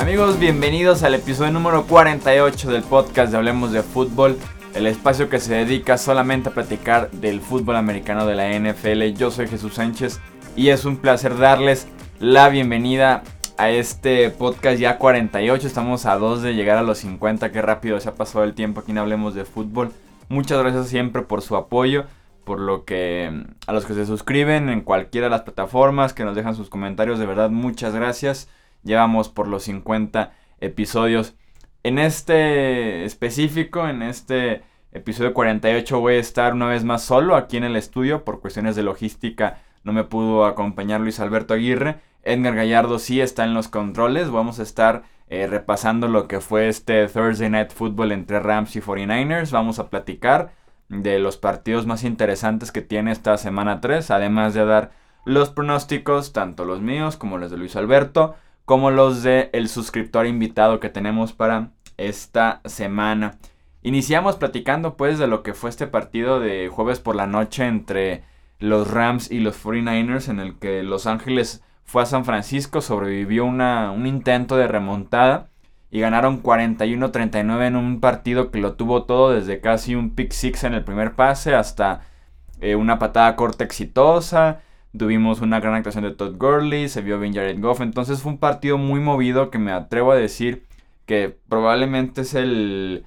Amigos, bienvenidos al episodio número 48 del podcast de Hablemos de Fútbol, el espacio que se dedica solamente a platicar del fútbol americano de la NFL. Yo soy Jesús Sánchez y es un placer darles la bienvenida a este podcast ya 48. Estamos a dos de llegar a los 50. Qué rápido se ha pasado el tiempo aquí en Hablemos de Fútbol. Muchas gracias siempre por su apoyo, por lo que a los que se suscriben en cualquiera de las plataformas, que nos dejan sus comentarios. De verdad, muchas gracias. Llevamos por los 50 episodios. En este específico, en este episodio 48 voy a estar una vez más solo aquí en el estudio por cuestiones de logística. No me pudo acompañar Luis Alberto Aguirre. Edgar Gallardo sí está en los controles. Vamos a estar eh, repasando lo que fue este Thursday Night Football entre Rams y 49ers. Vamos a platicar de los partidos más interesantes que tiene esta semana 3, además de dar los pronósticos, tanto los míos como los de Luis Alberto como los de el suscriptor invitado que tenemos para esta semana. Iniciamos platicando pues de lo que fue este partido de jueves por la noche entre los Rams y los 49ers en el que Los Ángeles fue a San Francisco, sobrevivió una, un intento de remontada y ganaron 41-39 en un partido que lo tuvo todo desde casi un pick six en el primer pase hasta eh, una patada corta exitosa Tuvimos una gran actuación de Todd Gurley, se vio bien Jared Goff. Entonces fue un partido muy movido que me atrevo a decir que probablemente es el,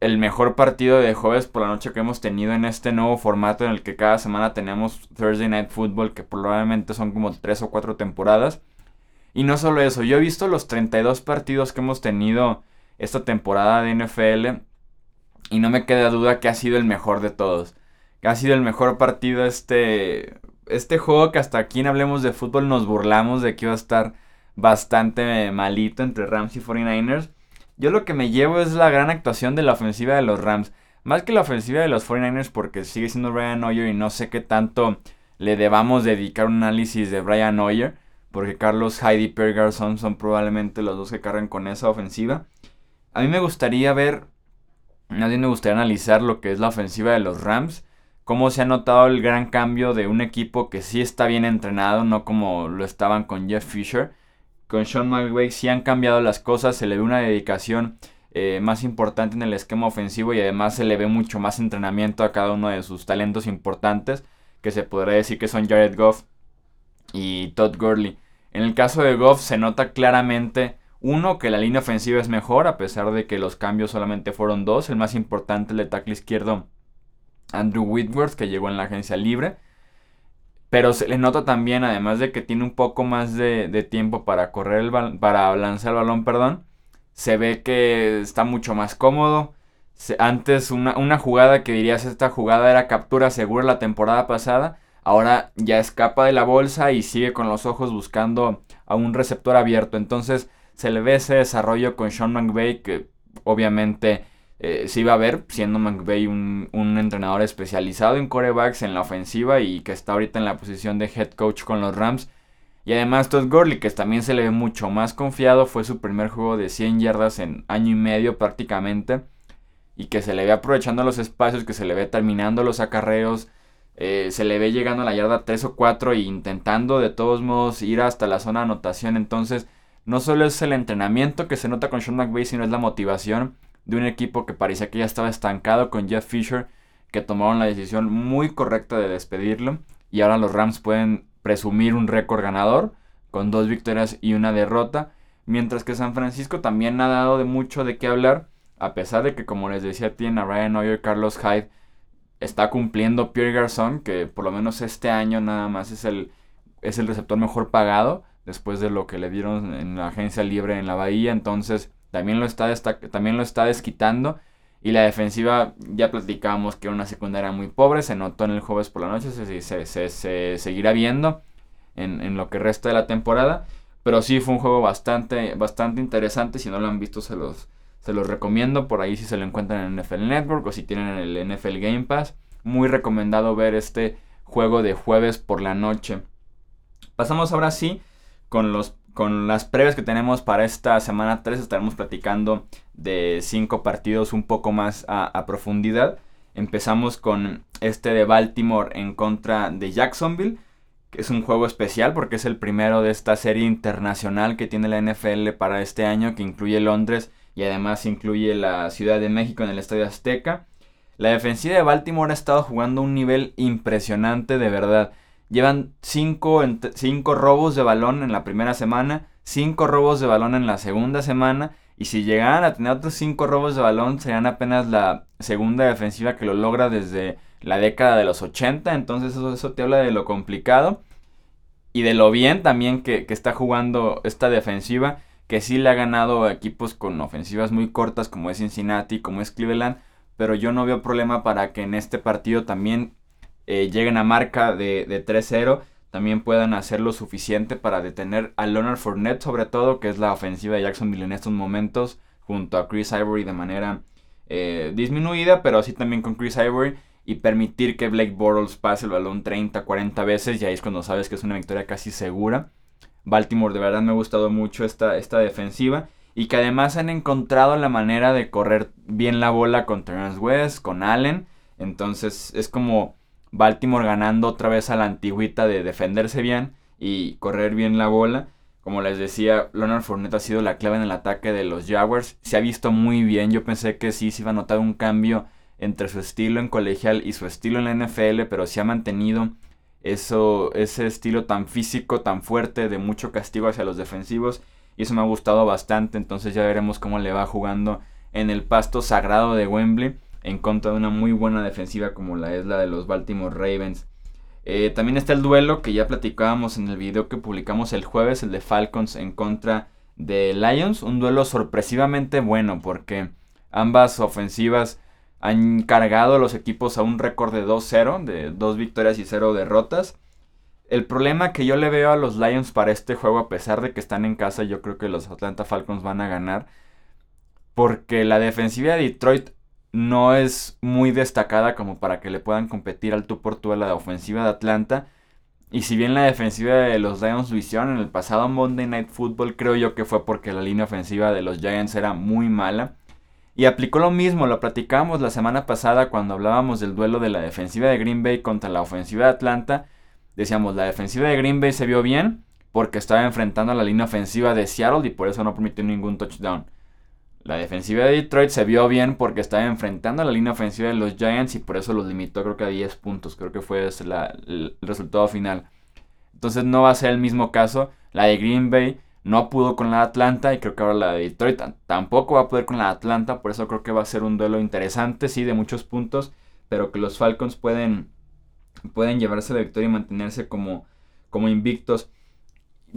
el mejor partido de jueves por la noche que hemos tenido en este nuevo formato en el que cada semana tenemos Thursday Night Football, que probablemente son como 3 o 4 temporadas. Y no solo eso, yo he visto los 32 partidos que hemos tenido esta temporada de NFL y no me queda duda que ha sido el mejor de todos. Que ha sido el mejor partido este este juego que hasta aquí en Hablemos de Fútbol nos burlamos de que iba a estar bastante malito entre Rams y 49ers. Yo lo que me llevo es la gran actuación de la ofensiva de los Rams. Más que la ofensiva de los 49ers porque sigue siendo Brian Hoyer y no sé qué tanto le debamos dedicar un análisis de Brian Hoyer. Porque Carlos y Pierre Garçon son probablemente los dos que cargan con esa ofensiva. A mí me gustaría ver, nadie me gustaría analizar lo que es la ofensiva de los Rams cómo se ha notado el gran cambio de un equipo que sí está bien entrenado, no como lo estaban con Jeff Fisher. Con Sean McVay sí han cambiado las cosas, se le ve una dedicación eh, más importante en el esquema ofensivo y además se le ve mucho más entrenamiento a cada uno de sus talentos importantes, que se podría decir que son Jared Goff y Todd Gurley. En el caso de Goff se nota claramente, uno, que la línea ofensiva es mejor, a pesar de que los cambios solamente fueron dos. El más importante, el de tackle izquierdo, Andrew Whitworth, que llegó en la agencia libre. Pero se le nota también, además de que tiene un poco más de, tiempo para correr el para lanzar el balón, perdón. Se ve que está mucho más cómodo. antes una, una, jugada que dirías esta jugada era captura segura la temporada pasada. Ahora ya escapa de la bolsa y sigue con los ojos buscando a un receptor abierto. Entonces se le ve ese desarrollo con Sean McVay que obviamente eh, se iba a ver, siendo McVay un, entrenador especializado en corebacks en la ofensiva y que está ahorita en la posición de head coach con los Rams. Y además Todd Gurley, que también se le ve mucho más confiado, fue su primer juego de 100 yardas en año y medio prácticamente. Y que se le ve aprovechando los espacios, que se le ve terminando los acarreos. Eh, se le ve llegando a la yarda 3 o 4 e intentando de todos modos ir hasta la zona de anotación. Entonces, no solo es el entrenamiento que se nota con Sean McVay, sino es la motivación de un equipo que parecía que ya estaba estancado con Jeff Fisher, que tomaron la decisión muy correcta de despedirlo. Y ahora los Rams pueden presumir un récord ganador, con dos victorias y una derrota. Mientras que San Francisco también ha dado de mucho de qué hablar, a pesar de que, como les decía, tiene a Ryan Hoyer, Carlos Hyde, está cumpliendo Pierre Garçon, que por lo menos este año nada más es el, es el receptor mejor pagado, después de lo que le dieron en la agencia libre en la Bahía. Entonces, también lo está, también lo está desquitando. Y la defensiva, ya platicamos que era una secundaria muy pobre, se notó en el jueves por la noche, se, se, seguirá viendo en, lo que resta de la temporada. Pero sí fue un juego bastante, bastante interesante, si no lo han visto se los, se los recomiendo, por ahí si se lo encuentran en NFL Network o si tienen el NFL Game Pass. Muy recomendado ver este juego de jueves por la noche. Pasamos ahora sí con los con las previas que tenemos para esta semana 3 estaremos platicando de 5 partidos un poco más a, profundidad. Empezamos con este de Baltimore en contra de Jacksonville. Es un juego especial porque es el primero de esta serie internacional que tiene la NFL para este año, que incluye Londres y además incluye la Ciudad de México en el Estadio Azteca. La defensiva de Baltimore ha estado jugando un nivel impresionante de verdad. Llevan 5 robos de balón en la primera semana, 5 robos de balón en la segunda semana. Y si llegaran a tener otros 5 robos de balón, serían apenas la segunda defensiva que lo logra desde la década de los 80. Entonces eso, eso te habla de lo complicado y de lo bien también que, que, está jugando esta defensiva. Que sí le ha ganado equipos con ofensivas muy cortas como es Cincinnati, como es Cleveland. Pero yo no veo problema para que en este partido también eh, lleguen a marca de, de 3-0, también puedan hacer lo suficiente para detener a Leonard Fournette, sobre todo, que es la ofensiva de Jacksonville en estos momentos, junto a Chris Ivory de manera eh, disminuida, pero así también con Chris Ivory, y permitir que Blake Bortles pase el balón 30, 40 veces, y ahí es cuando sabes que es una victoria casi segura. Baltimore de verdad me ha gustado mucho esta, esta defensiva y que además han encontrado la manera de correr bien la bola con Terrence West, con Allen. Entonces es como Baltimore ganando otra vez a la antigüita de defenderse bien y correr bien la bola. Como les decía, Leonard Fournette ha sido la clave en el ataque de los Jaguars. Se ha visto muy bien. Yo pensé que sí se iba a notar un cambio entre su estilo en colegial y su estilo en la NFL, pero se ha mantenido eso, ese estilo tan físico, tan fuerte, de mucho castigo hacia los defensivos. Y eso me ha gustado bastante. Entonces ya veremos cómo le va jugando en el pasto sagrado de Wembley en contra de una muy buena defensiva como la es la de los Baltimore Ravens. Eh, también está el duelo que ya platicábamos en el video que publicamos el jueves, el de Falcons en contra de Lions. Un duelo sorpresivamente bueno porque ambas ofensivas han cargado los equipos a un récord de 2-0, de 2 victorias y 0 derrotas. El problema que yo le veo a los Lions para este juego, a pesar de que están en casa, yo creo que los Atlanta Falcons van a ganar. Porque la defensiva de Detroit no es muy destacada como para que le puedan competir al tú por tú a la ofensiva de Atlanta. Y si bien la defensiva de los Lions lo hicieron en el pasado Monday Night Football, creo yo que fue porque la línea ofensiva de los Giants era muy mala. Y aplicó lo mismo, lo platicamos la semana pasada cuando hablábamos del duelo de la defensiva de Green Bay contra la ofensiva de Atlanta. Decíamos, la defensiva de Green Bay se vio bien porque estaba enfrentando a la línea ofensiva de Seattle y por eso no permitió ningún touchdown. La defensiva de Detroit se vio bien porque estaba enfrentando a la línea ofensiva de los Giants y por eso los limitó creo que a 10 puntos. Creo que fue el resultado final. Entonces no va a ser el mismo caso. La de Green Bay no pudo con la Atlanta y creo que ahora la de Detroit tampoco va a poder con la Atlanta. Por eso creo que va a ser un duelo interesante, sí, de muchos puntos. Pero que los Falcons pueden, pueden llevarse la victoria y mantenerse como, como invictos.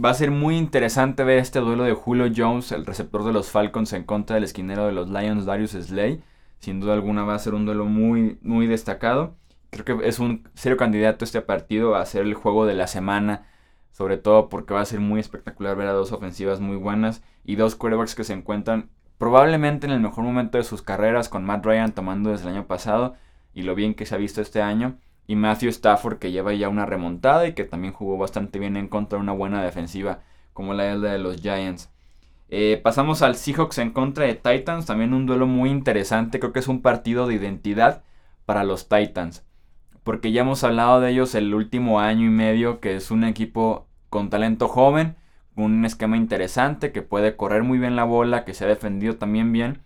Va a ser muy interesante ver este duelo de Julio Jones, el receptor de los Falcons, en contra del esquinero de los Lions, Darius Slay. Sin duda alguna va a ser un duelo muy, muy destacado. Creo que es un serio candidato este partido a ser el juego de la semana. Sobre todo porque va a ser muy espectacular ver a dos ofensivas muy buenas y dos quarterbacks que se encuentran probablemente en el mejor momento de sus carreras con Matt Ryan tomando desde el año pasado y lo bien que se ha visto este año y Matthew Stafford que lleva ya una remontada y que también jugó bastante bien en contra de una buena defensiva como la de los Giants. Eh, pasamos al Seahawks en contra de Titans, también un duelo muy interesante, creo que es un partido de identidad para los Titans, porque ya hemos hablado de ellos el último año y medio, que es un equipo con talento joven, con un esquema interesante, que puede correr muy bien la bola, que se ha defendido también bien,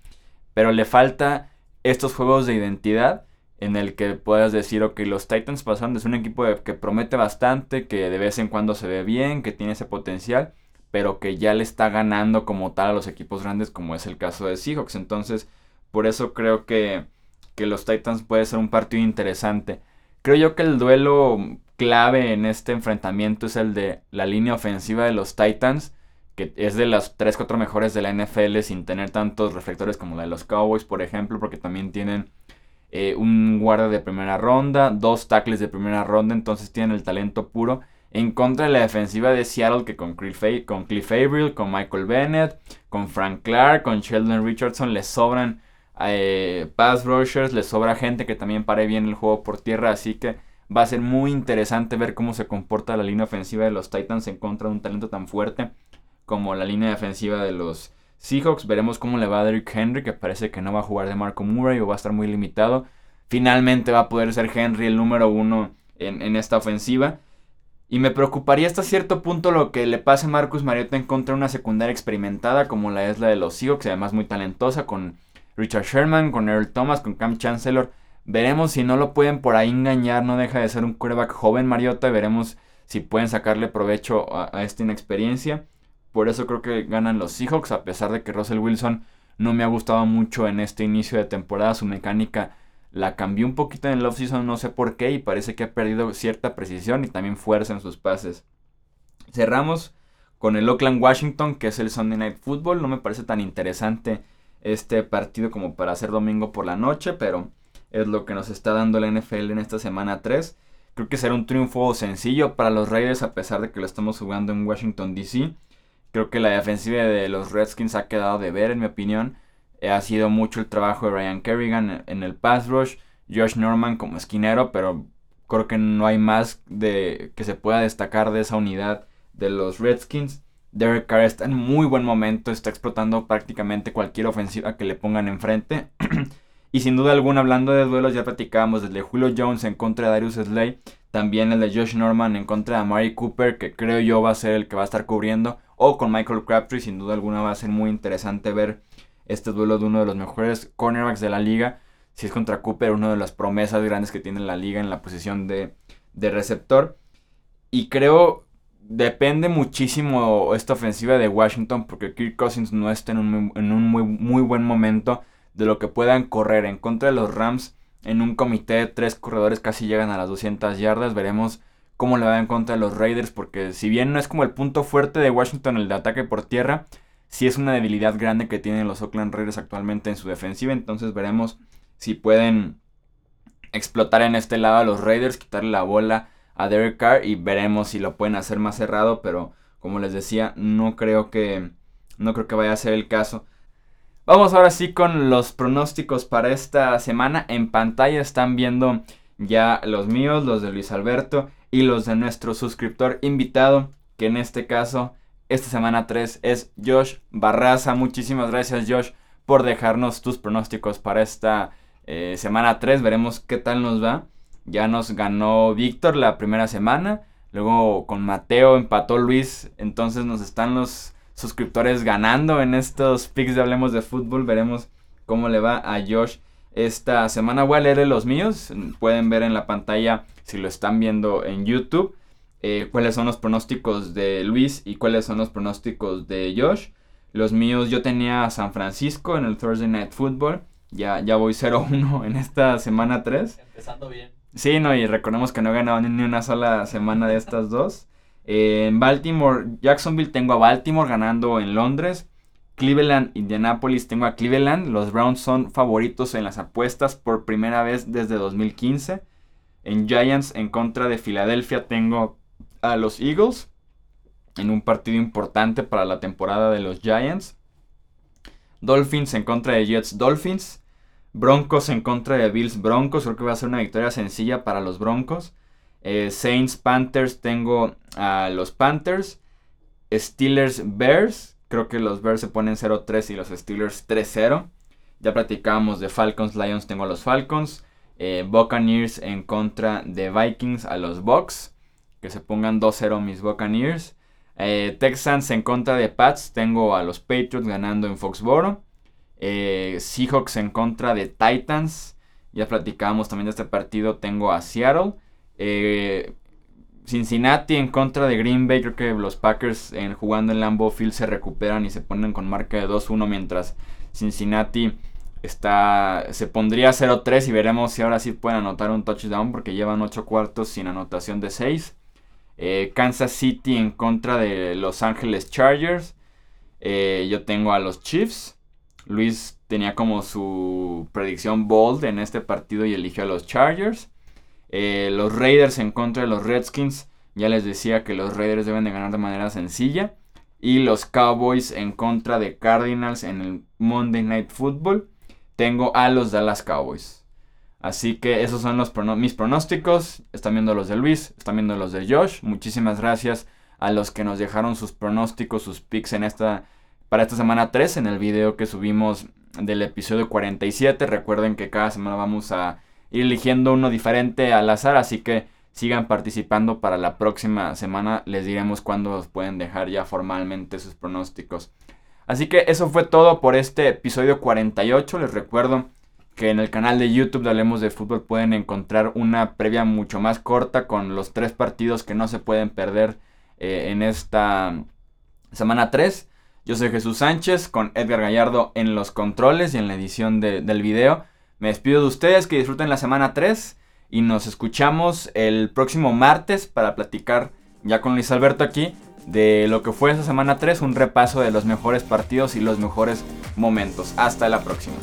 pero le falta estos juegos de identidad en el que puedas decir, ok, los Titans pasaron de ser un equipo que promete bastante, que de vez en cuando se ve bien, que tiene ese potencial, pero que ya le está ganando como tal a los equipos grandes, como es el caso de Seahawks. Entonces, por eso creo que, que los Titans puede ser un partido interesante. Creo yo que el duelo clave en este enfrentamiento es el de la línea ofensiva de los Titans, que es de las 3-4 mejores de la NFL sin tener tantos reflectores como la de los Cowboys, por ejemplo, porque también tienen eh, un guarda de primera ronda, dos tackles de primera ronda, entonces tienen el talento puro. En contra de la defensiva de Seattle, que con Cliff, con Cliff con Michael Bennett, con Frank Clark, con Sheldon Richardson, les sobran eh, pass rushers, les sobra gente que también pare bien el juego por tierra, así que va a ser muy interesante ver cómo se comporta la línea ofensiva de los Titans en contra de un talento tan fuerte como la línea defensiva de los Seahawks. Veremos cómo le va a Derrick Henry, que parece que no va a jugar de Marco Murray o va a estar muy limitado. Finalmente va a poder ser Henry el número uno en, esta ofensiva. Y me preocuparía hasta cierto punto lo que le pase a Marcus Mariota en contra de una secundaria experimentada como la es la de los Seahawks, además muy talentosa, con Richard Sherman, con Earl Thomas, con Cam Chancellor. Veremos si no lo pueden por ahí engañar, no deja de ser un quarterback joven Mariota, veremos si pueden sacarle provecho a, a esta inexperiencia. Por eso creo que ganan los Seahawks, a pesar de que Russell Wilson no me ha gustado mucho en este inicio de temporada. Su mecánica la cambió un poquito en el offseason, no sé por qué, y parece que ha perdido cierta precisión y también fuerza en sus pases. Cerramos con el Oakland Washington, que es el Sunday Night Football. No me parece tan interesante este partido como para hacer domingo por la noche, pero es lo que nos está dando la NFL en esta semana 3. Creo que será un triunfo sencillo para los Raiders a pesar de que lo estamos jugando en Washington DC. Creo que la defensiva de los Redskins ha quedado de ver, en mi opinión. Eh, ha sido mucho el trabajo de Ryan Kerrigan en el pass rush, Josh Norman como esquinero, pero creo que no hay más de que se pueda destacar de esa unidad de los Redskins. Derek Carr está en muy buen momento, está explotando prácticamente cualquier ofensiva que le pongan enfrente. y sin duda alguna, hablando de duelos, ya platicábamos desde Julio Jones en contra de Darius Slay, también el de Josh Norman en contra de Amari Cooper, que creo yo va a ser el que va a estar cubriendo o con Michael Crabtree. Sin duda alguna va a ser muy interesante ver este duelo de uno de los mejores cornerbacks de la liga. Si es contra Cooper, una de las promesas grandes que tiene la liga en la posición de, receptor. Y creo depende muchísimo esta ofensiva de Washington porque Kirk Cousins no está en un, en un muy, muy, buen momento de lo que puedan correr en contra de los Rams en un comité de tres corredores casi llegan a las 200 yardas. Veremos cómo le va en contra de los Raiders, porque si bien no es como el punto fuerte de Washington el de ataque por tierra, sí es una debilidad grande que tienen los Oakland Raiders actualmente en su defensiva, entonces veremos si pueden explotar en este lado a los Raiders, quitarle la bola a Derek Carr y veremos si lo pueden hacer más cerrado, pero como les decía, no creo que no creo que vaya a ser el caso. Vamos ahora sí con los pronósticos para esta semana. En pantalla están viendo ya los míos, los de Luis Alberto y los de nuestro suscriptor invitado, que en este caso, esta semana 3 es Josh Barraza. Muchísimas gracias Josh por dejarnos tus pronósticos para esta eh, semana 3. Veremos qué tal nos va. Ya nos ganó Víctor la primera semana. Luego con Mateo empató Luis. Entonces nos están los suscriptores ganando en estos picks de Hablemos de Fútbol. Veremos cómo le va a Josh esta semana. Voy a leer los míos. Pueden ver en la pantalla si lo están viendo en YouTube, eh, cuáles son los pronósticos de Luis y cuáles son los pronósticos de Josh. Los míos, yo tenía a San Francisco en el Thursday Night Football. Ya, ya voy 0-1 en esta semana 3. Empezando bien. Sí, no, y recordemos que no ganado ni una sola semana de estas dos. en Baltimore, Jacksonville tengo a Baltimore ganando en Londres. Cleveland, Indianapolis tengo a Cleveland. Los Browns son favoritos en las apuestas por primera vez desde 2015. En Giants en contra de Filadelfia tengo a los Eagles. En un partido importante para la temporada de los Giants. Dolphins en contra de Jets Dolphins. Broncos en contra de Bills Broncos. Creo que va a ser una victoria sencilla para los Broncos. Eh, Saints Panthers tengo a los Panthers. Steelers Bears. Creo que los Bears se ponen 0-3 y los Steelers 3-0. Ya platicábamos de Falcons Lions. Tengo a los Falcons. Eh, Buccaneers en contra de Vikings a los Bucks. Que se pongan 2-0 mis Buccaneers. Eh, Texans en contra de Pats. Tengo a los Patriots ganando en Foxboro. Eh, Seahawks en contra de Titans. Ya platicamos también de este partido. Tengo a Seattle. Cincinnati en contra de Green Bay. Creo que los Packers jugando en Lambeau Field se recuperan y se ponen con marca de 2-1. Mientras Cincinnati Está, se pondría 0-3 y veremos si ahora sí pueden anotar un touchdown porque llevan 8 cuartos sin anotación de 6. Eh, Kansas City en contra de Los Ángeles Chargers. Eh, yo tengo a los Chiefs. Luis tenía como su predicción bold en este partido y eligió a los Chargers. Eh, los Raiders en contra de los Redskins. Ya les decía que los Raiders deben de ganar de manera sencilla. Y los Cowboys en contra de Cardinals en el Monday Night Football tengo a los Dallas Cowboys. Así que esos son mis pronósticos. Están viendo los de Luis, están viendo los de Josh. Muchísimas gracias a los que nos dejaron sus pronósticos, sus picks en esta para esta semana 3 en el video que subimos del episodio 47. Recuerden que cada semana vamos a ir eligiendo uno diferente al azar, así que sigan participando para la próxima semana. Les diremos cuándo pueden dejar ya formalmente sus pronósticos. Así que eso fue todo por este episodio 48. Les recuerdo que en el canal de YouTube de Hablemos de Fútbol pueden encontrar una previa mucho más corta con los tres partidos que no se pueden perder eh, en esta semana 3. Yo soy Jesús Sánchez con Edgar Gallardo en los controles y en la edición del video. Me despido de ustedes, que disfruten la semana 3 y nos escuchamos el próximo martes para platicar ya con Luis Alberto aquí de lo que fue esa semana 3, un repaso de los mejores partidos y los mejores momentos. Hasta la próxima.